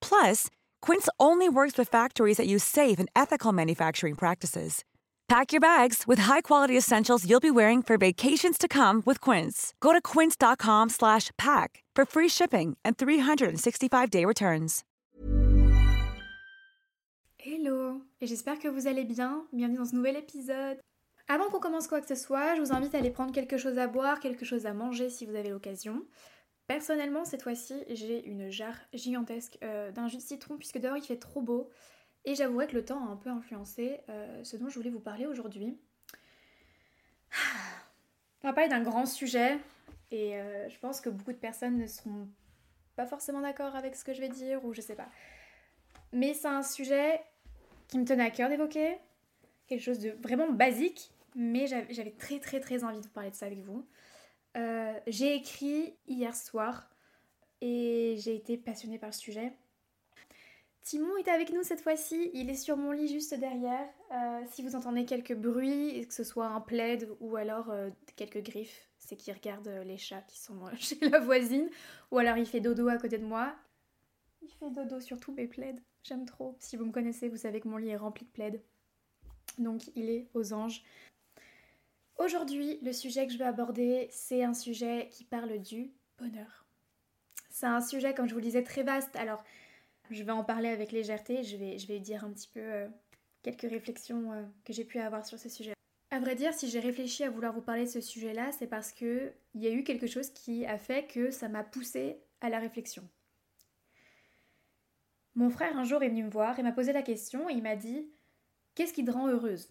Plus, Quince only works with factories that use safe and ethical manufacturing practices. Pack your bags with high-quality essentials you'll be wearing for vacations to come with Quince. Go to quince.com slash pack for free shipping and 365-day returns. Hello, et j'espère que vous allez bien. Bienvenue dans ce nouvel épisode. Avant qu'on commence quoi que ce soit, je vous invite à aller prendre quelque chose à boire, quelque chose à manger si vous avez l'occasion. Personnellement, cette fois-ci, j'ai une jarre gigantesque euh, d'un jus de citron puisque dehors il fait trop beau. Et j'avouerai que le temps a un peu influencé euh, ce dont je voulais vous parler aujourd'hui. On va parler d'un grand sujet et euh, je pense que beaucoup de personnes ne seront pas forcément d'accord avec ce que je vais dire ou je sais pas. Mais c'est un sujet qui me tenait à cœur d'évoquer, quelque chose de vraiment basique, mais j'avais très très très envie de vous parler de ça avec vous. Euh, j'ai écrit hier soir et j'ai été passionnée par le sujet. Timon est avec nous cette fois-ci, il est sur mon lit juste derrière. Euh, si vous entendez quelques bruits, que ce soit un plaid ou alors euh, quelques griffes, c'est qu'il regarde les chats qui sont chez la voisine, ou alors il fait dodo à côté de moi. Il fait dodo sur tous mes plaids, j'aime trop. Si vous me connaissez, vous savez que mon lit est rempli de plaids. Donc il est aux anges. Aujourd'hui, le sujet que je vais aborder, c'est un sujet qui parle du bonheur. C'est un sujet, comme je vous le disais, très vaste. Alors, je vais en parler avec légèreté, je vais, je vais dire un petit peu euh, quelques réflexions euh, que j'ai pu avoir sur ce sujet. À vrai dire, si j'ai réfléchi à vouloir vous parler de ce sujet-là, c'est parce que il y a eu quelque chose qui a fait que ça m'a poussé à la réflexion. Mon frère un jour est venu me voir et m'a posé la question et il m'a dit Qu'est-ce qui te rend heureuse?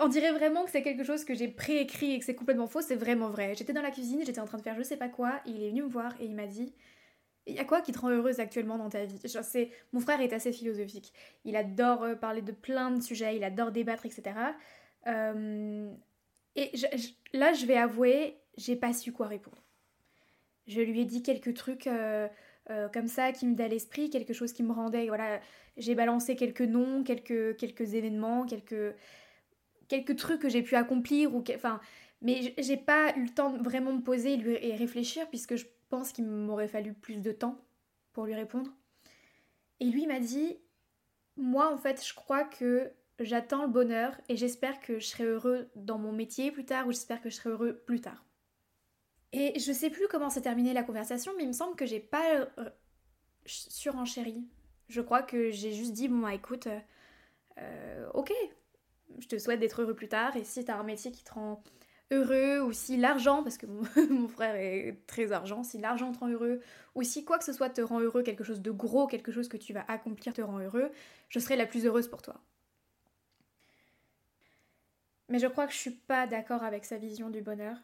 On dirait vraiment que c'est quelque chose que j'ai préécrit et que c'est complètement faux, c'est vraiment vrai. J'étais dans la cuisine, j'étais en train de faire je sais pas quoi, et il est venu me voir et il m'a dit il y a quoi qui te rend heureuse actuellement dans ta vie? Mon frère est assez philosophique. Il adore euh, parler de plein de sujets, il adore débattre, etc. Euh, et là, je vais avouer, j'ai pas su quoi répondre. Je lui ai dit quelques trucs euh, comme ça qui me à l'esprit, quelque chose qui me rendait. Voilà, j'ai balancé quelques noms, quelques, quelques événements, quelques, quelques trucs que j'ai pu accomplir. Ou, enfin, mais j'ai pas eu le temps de vraiment me poser et, réfléchir puisque je pense qu'il m'aurait fallu plus de temps pour lui répondre. Et lui m'a dit Moi, en fait, je crois que j'attends le bonheur et j'espère que je serai heureux dans mon métier plus tard ou j'espère que je serai heureux plus tard. Et je sais plus comment s'est terminée la conversation, mais il me semble que j'ai pas euh, surenchéri. Je crois que j'ai juste dit Bon, bah, écoute, euh, ok, je te souhaite d'être heureux plus tard et si t'as un métier qui te rend heureux, ou si l'argent, parce que mon, frère est très argent, si l'argent te rend heureux, ou si quoi que ce soit te rend heureux, quelque chose de gros, quelque chose que tu vas accomplir te rend heureux, je serai la plus heureuse pour toi. Mais je crois que je suis pas d'accord avec sa vision du bonheur.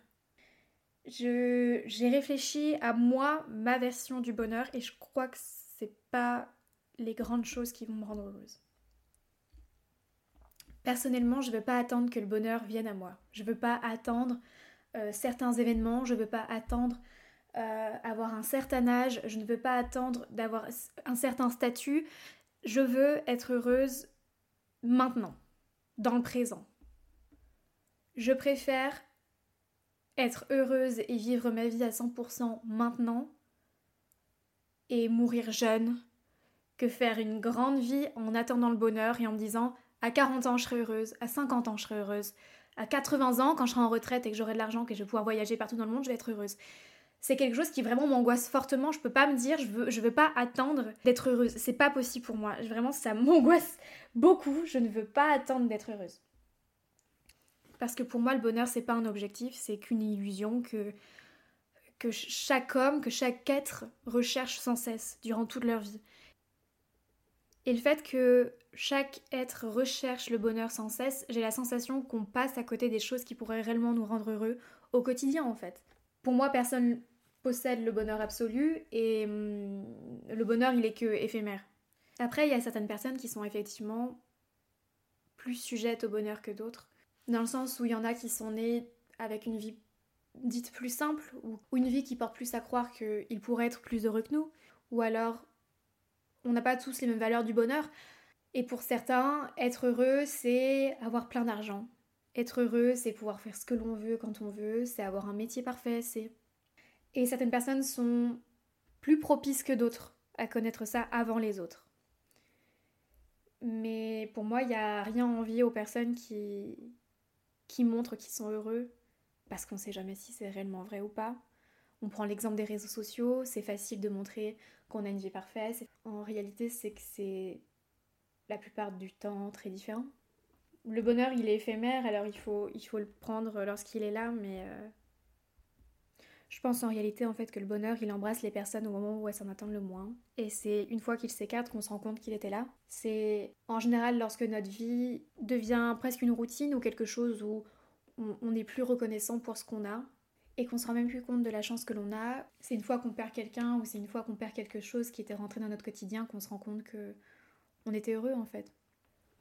j'ai réfléchi à moi, ma version du bonheur, et je crois que c'est pas les grandes choses qui vont me rendre heureuse. Personnellement, je ne veux pas attendre que le bonheur vienne à moi. Je ne veux pas attendre euh, certains événements, je ne veux pas attendre euh, avoir un certain âge, je ne veux pas attendre d'avoir un certain statut. Je veux être heureuse maintenant, dans le présent. Je préfère être heureuse et vivre ma vie à 100% maintenant et mourir jeune que faire une grande vie en attendant le bonheur et en me disant à 40 ans je serai heureuse, à 50 ans je serai heureuse, à 80 ans quand je serai en retraite et que j'aurai de l'argent, que je vais pouvoir voyager partout dans le monde, je vais être heureuse. C'est quelque chose qui vraiment m'angoisse fortement. Je peux pas me dire, je veux, veux pas attendre d'être heureuse. C'est pas possible pour moi. Vraiment, ça m'angoisse beaucoup. Je ne veux pas attendre d'être heureuse. Parce que pour moi, le bonheur, c'est pas un objectif, c'est qu'une illusion que, que chaque homme, que chaque être recherche sans cesse durant toute leur vie. Et le fait que chaque être recherche le bonheur sans cesse, j'ai la sensation qu'on passe à côté des choses qui pourraient réellement nous rendre heureux au quotidien en fait. Pour moi, personne possède le bonheur absolu et hum, le bonheur il est que éphémère. Après, il y a certaines personnes qui sont effectivement plus sujettes au bonheur que d'autres, dans le sens où il y en a qui sont nés avec une vie dite plus simple ou une vie qui porte plus à croire qu'ils pourraient être plus heureux que nous, ou alors on n'a pas tous les mêmes valeurs du bonheur. Et pour certains, être heureux, c'est avoir plein d'argent. Être heureux, c'est pouvoir faire ce que l'on veut quand on veut, c'est avoir un métier parfait, c'est... Et certaines personnes sont plus propices que d'autres à connaître ça avant les autres. Mais pour moi, il n'y a rien à envier aux personnes qui, qui montrent qu'ils sont heureux, parce qu'on ne sait jamais si c'est réellement vrai ou pas. On prend l'exemple des réseaux sociaux, c'est facile de montrer qu'on a une vie parfaite. En réalité, c'est que c'est la plupart du temps très différent. Le bonheur, il est éphémère, alors il faut, le prendre lorsqu'il est là, mais euh, je pense en réalité en fait que le bonheur, il embrasse les personnes au moment où elles s'en attendent le moins. Et c'est une fois qu'il s'écarte qu'on se rend compte qu'il était là. C'est en général lorsque notre vie devient presque une routine ou quelque chose où on n'est plus reconnaissant pour ce qu'on a, et qu'on se rend même plus compte de la chance que l'on a. C'est une fois qu'on perd quelqu'un ou c'est une fois qu'on perd quelque chose qui était rentré dans notre quotidien qu'on se rend compte que on était heureux en fait.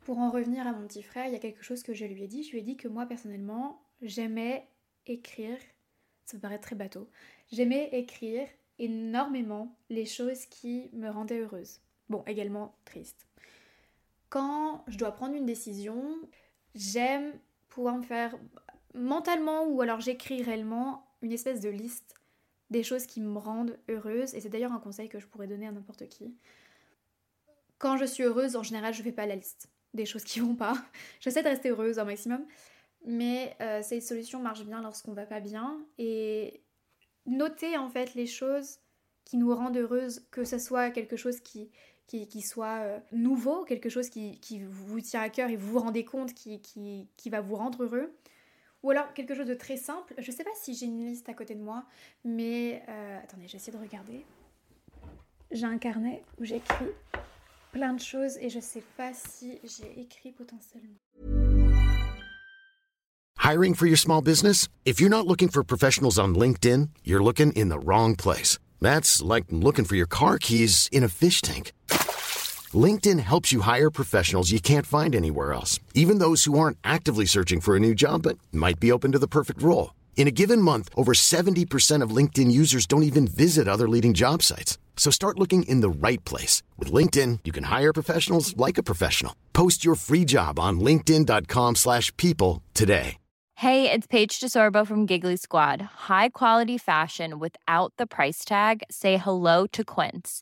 Pour en revenir à mon petit frère, il y a quelque chose que je lui ai dit. Je lui ai dit que moi personnellement, j'aimais écrire. Ça me paraît très bateau. J'aimais écrire énormément les choses qui me rendaient heureuse. Bon, également triste. Quand je dois prendre une décision, j'aime pouvoir me faire mentalement ou alors j'écris réellement une espèce de liste des choses qui me rendent heureuse. Et c'est d'ailleurs un conseil que je pourrais donner à n'importe qui. Quand je suis heureuse, en général, je fais pas la liste des choses qui vont pas. J'essaie de rester heureuse au maximum. Mais euh, cette solution marche bien lorsqu'on va pas bien. Et noter en fait les choses qui nous rendent heureuses, que ce soit quelque chose qui, qui, soit euh, nouveau, quelque chose qui, vous tient à cœur et vous vous rendez compte qui, qui va vous rendre heureux, ou alors quelque chose de très simple. Je sais pas si j'ai une liste à côté de moi, mais euh, attendez, j'essaie de regarder. J'ai un carnet où j'écris plein de choses et je sais pas si j'ai écrit potentiellement. Hiring for your small business? If you're not looking for professionals on LinkedIn, you're looking in the wrong place. That's like looking for your car keys in a fish tank. LinkedIn helps you hire professionals you can't find anywhere else, even those who aren't actively searching for a new job but might be open to the perfect role. In a given month, over 70% of LinkedIn users don't even visit other leading job sites. So start looking in the right place. With LinkedIn, you can hire professionals like a professional. Post your free job on linkedin.com slash people today. Hey, it's Paige DeSorbo from Giggly Squad. High quality fashion without the price tag. Say hello to Quince.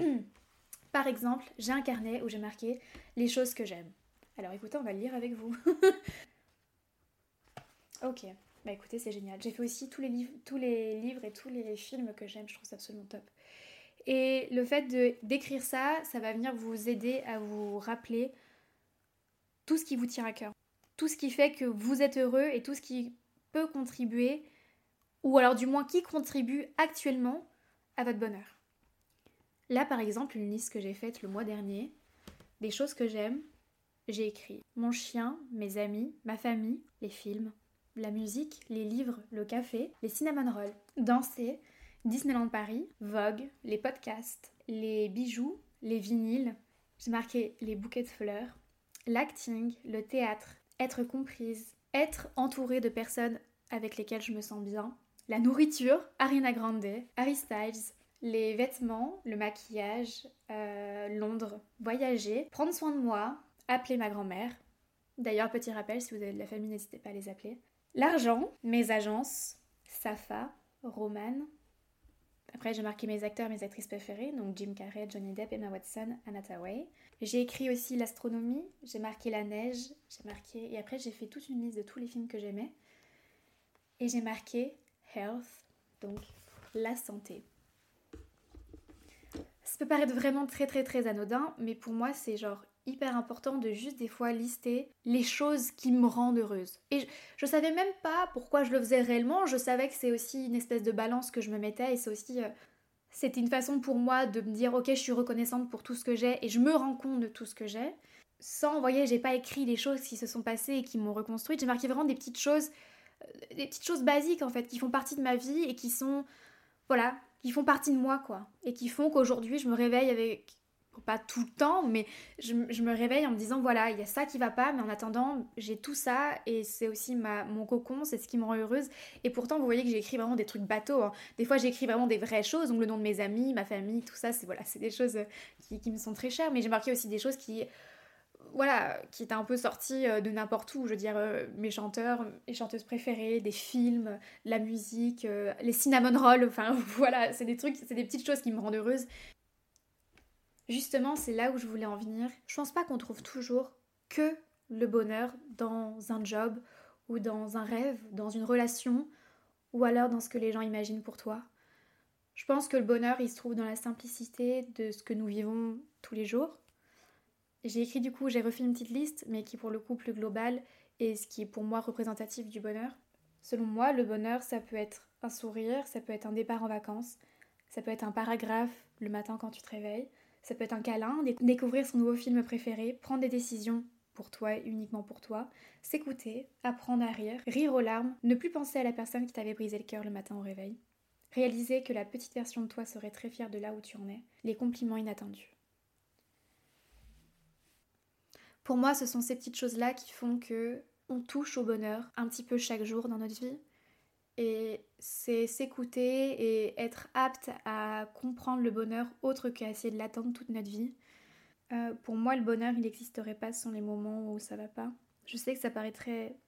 Par exemple, j'ai un carnet où j'ai marqué les choses que j'aime. Alors écoutez, on va le lire avec vous. ok, bah écoutez, c'est génial. J'ai fait aussi tous les, livres, tous les livres et tous les films que j'aime, je trouve ça absolument top. Et le fait d'écrire ça, ça va venir vous aider à vous rappeler tout ce qui vous tient à cœur. Tout ce qui fait que vous êtes heureux et tout ce qui peut contribuer, ou alors du moins qui contribue actuellement à votre bonheur. Là, par exemple, une liste que j'ai faite le mois dernier, des choses que j'aime, j'ai écrit mon chien, mes amis, ma famille, les films, la musique, les livres, le café, les cinnamon rolls, danser, Disneyland Paris, Vogue, les podcasts, les bijoux, les vinyles. J'ai marqué les bouquets de fleurs, l'acting, le théâtre, être comprise, être entourée de personnes avec lesquelles je me sens bien, la nourriture, Ariana Grande, Harry Styles, les vêtements, le maquillage, euh, Londres, voyager, prendre soin de moi, appeler ma grand-mère. D'ailleurs, petit rappel, si vous avez de la famille, n'hésitez pas à les appeler. L'argent, mes agences, Safa, Roman. Après, j'ai marqué mes acteurs, mes actrices préférées, donc Jim Carrey, Johnny Depp, Emma Watson, Anna Tawai. J'ai écrit aussi l'astronomie, j'ai marqué la neige, j'ai marqué... Et après, j'ai fait toute une liste de tous les films que j'aimais. Et j'ai marqué health, donc la santé. Peut paraître vraiment très très très anodin, mais pour moi c'est genre hyper important de juste des fois lister les choses qui me rendent heureuse. Et je, savais même pas pourquoi je le faisais réellement, je savais que c'est aussi une espèce de balance que je me mettais et c'est aussi... Euh, c'était une façon pour moi de me dire ok je suis reconnaissante pour tout ce que j'ai et je me rends compte de tout ce que j'ai. Sans, vous voyez, j'ai pas écrit les choses qui se sont passées et qui m'ont reconstruite, j'ai marqué vraiment des petites choses, euh, des petites choses basiques en fait, qui font partie de ma vie et qui sont, voilà, qui font partie de moi quoi. Et qui font qu'aujourd'hui je me réveille avec pas tout le temps, mais je, me réveille en me disant voilà, il y a ça qui va pas, mais en attendant, j'ai tout ça et c'est aussi ma, mon cocon, c'est ce qui me rend heureuse. Et pourtant, vous voyez que j'écris vraiment des trucs bateaux. Hein. Des fois, j'écris vraiment des vraies choses, donc le nom de mes amis, ma famille, tout ça, c'est voilà, c'est des choses qui, qui, me sont très chères, mais j'ai marqué aussi des choses qui voilà, qui étaient un peu sorties euh, de n'importe où, je veux dire, euh, mes chanteurs et chanteuses préférées, des films, la musique, euh, les cinnamon rolls, enfin voilà, c'est des trucs, c'est des petites choses qui me rendent heureuse. Justement, c'est là où je voulais en venir. Je pense pas qu'on trouve toujours que le bonheur dans un job ou dans un rêve, dans une relation ou alors dans ce que les gens imaginent pour toi. Je pense que le bonheur, il se trouve dans la simplicité de ce que nous vivons tous les jours. J'ai écrit du coup, j'ai refait une petite liste, mais qui pour le coup plus globale et ce qui est pour moi représentatif du bonheur. Selon moi, le bonheur, ça peut être un sourire, ça peut être un départ en vacances, ça peut être un paragraphe le matin quand tu te réveilles, ça peut être un câlin, découvrir son nouveau film préféré, prendre des décisions pour toi et uniquement pour toi, s'écouter, apprendre à rire, rire aux larmes, ne plus penser à la personne qui t'avait brisé le cœur le matin au réveil, réaliser que la petite version de toi serait très fière de là où tu en es, les compliments inattendus. Pour moi, ce sont ces petites choses-là qui font que on touche au bonheur un petit peu chaque jour dans notre vie et c'est s'écouter et être apte à comprendre le bonheur autre qu'à essayer de l'attendre toute notre vie. Euh, pour moi, le bonheur, il n'existerait pas sans les moments où ça va pas. Je sais que ça paraît très,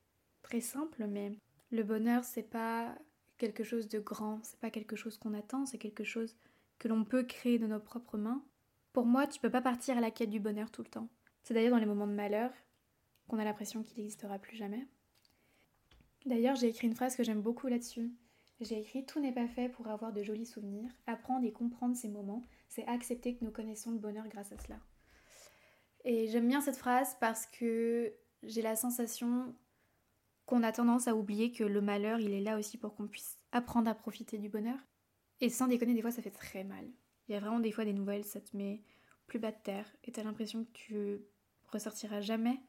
très simple, mais le bonheur, c'est pas quelque chose de grand, c'est pas quelque chose qu'on attend, c'est quelque chose que l'on peut créer de nos propres mains. Pour moi, tu peux pas partir à la quête du bonheur tout le temps. C'est d'ailleurs dans les moments de malheur qu'on a l'impression qu'il n'existera plus jamais. D'ailleurs, j'ai écrit une phrase que j'aime beaucoup là-dessus. J'ai écrit Tout n'est pas fait pour avoir de jolis souvenirs. Apprendre et comprendre ces moments, c'est accepter que nous connaissons le bonheur grâce à cela. Et j'aime bien cette phrase parce que j'ai la sensation qu'on a tendance à oublier que le malheur, il est là aussi pour qu'on puisse apprendre à profiter du bonheur. Et sans déconner, des fois, ça fait très mal. Il y a vraiment des fois des nouvelles, ça te met plus bas de terre et t'as l'impression que tu ressortiras jamais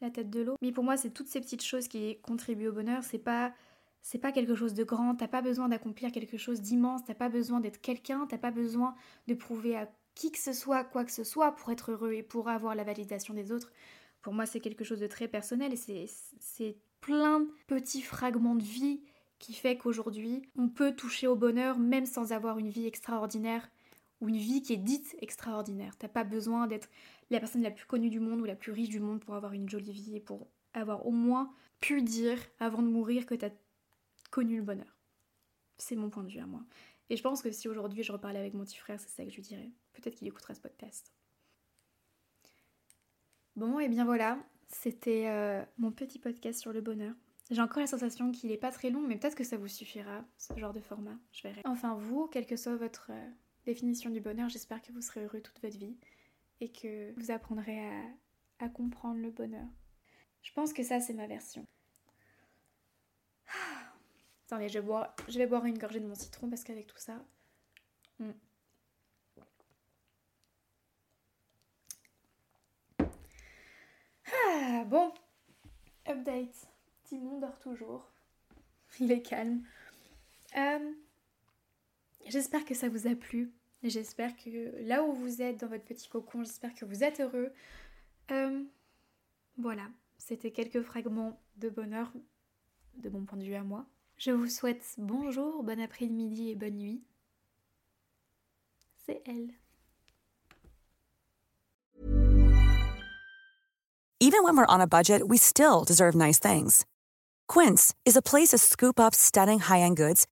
la tête de l'eau. Mais pour moi, c'est toutes ces petites choses qui contribuent au bonheur. C'est pas c'est pas quelque chose de grand, t'as pas besoin d'accomplir quelque chose d'immense, t'as pas besoin d'être quelqu'un, t'as pas besoin de prouver à qui que ce soit quoi que ce soit pour être heureux et pour avoir la validation des autres. Pour moi, c'est quelque chose de très personnel et c'est plein de petits fragments de vie qui fait qu'aujourd'hui, on peut toucher au bonheur même sans avoir une vie extraordinaire ou une vie qui est dite extraordinaire. T'as pas besoin d'être la personne la plus connue du monde ou la plus riche du monde pour avoir une jolie vie et pour avoir au moins pu dire avant de mourir que tu as connu le bonheur. C'est mon point de vue à moi. Et je pense que si aujourd'hui je reparlais avec mon petit frère, c'est ça que je lui dirais. Peut-être qu'il écoutera ce podcast. Bon, et bien voilà, c'était euh, mon petit podcast sur le bonheur. J'ai encore la sensation qu'il n'est pas très long, mais peut-être que ça vous suffira, ce genre de format. Je verrai. Enfin, vous, quelle que soit votre euh, définition du bonheur, j'espère que vous serez heureux toute votre vie et que vous apprendrez à, comprendre le bonheur. Je pense que ça, c'est ma version. Ah. Attendez, je vais, boire, une gorgée de mon citron parce qu'avec tout ça... Ah, bon, update. Timon dort toujours. Il est calme. Euh, j'espère que ça vous a plu. J'espère que là où vous êtes dans votre petit cocon, j'espère que vous êtes heureux. Euh, voilà, c'était quelques fragments de bonheur de mon point de vue à moi. Je vous souhaite bonjour, bon après-midi et bonne nuit. C'est elle. Even when we're on a budget, we still deserve nice things. Quince is a place to scoop up stunning high-end goods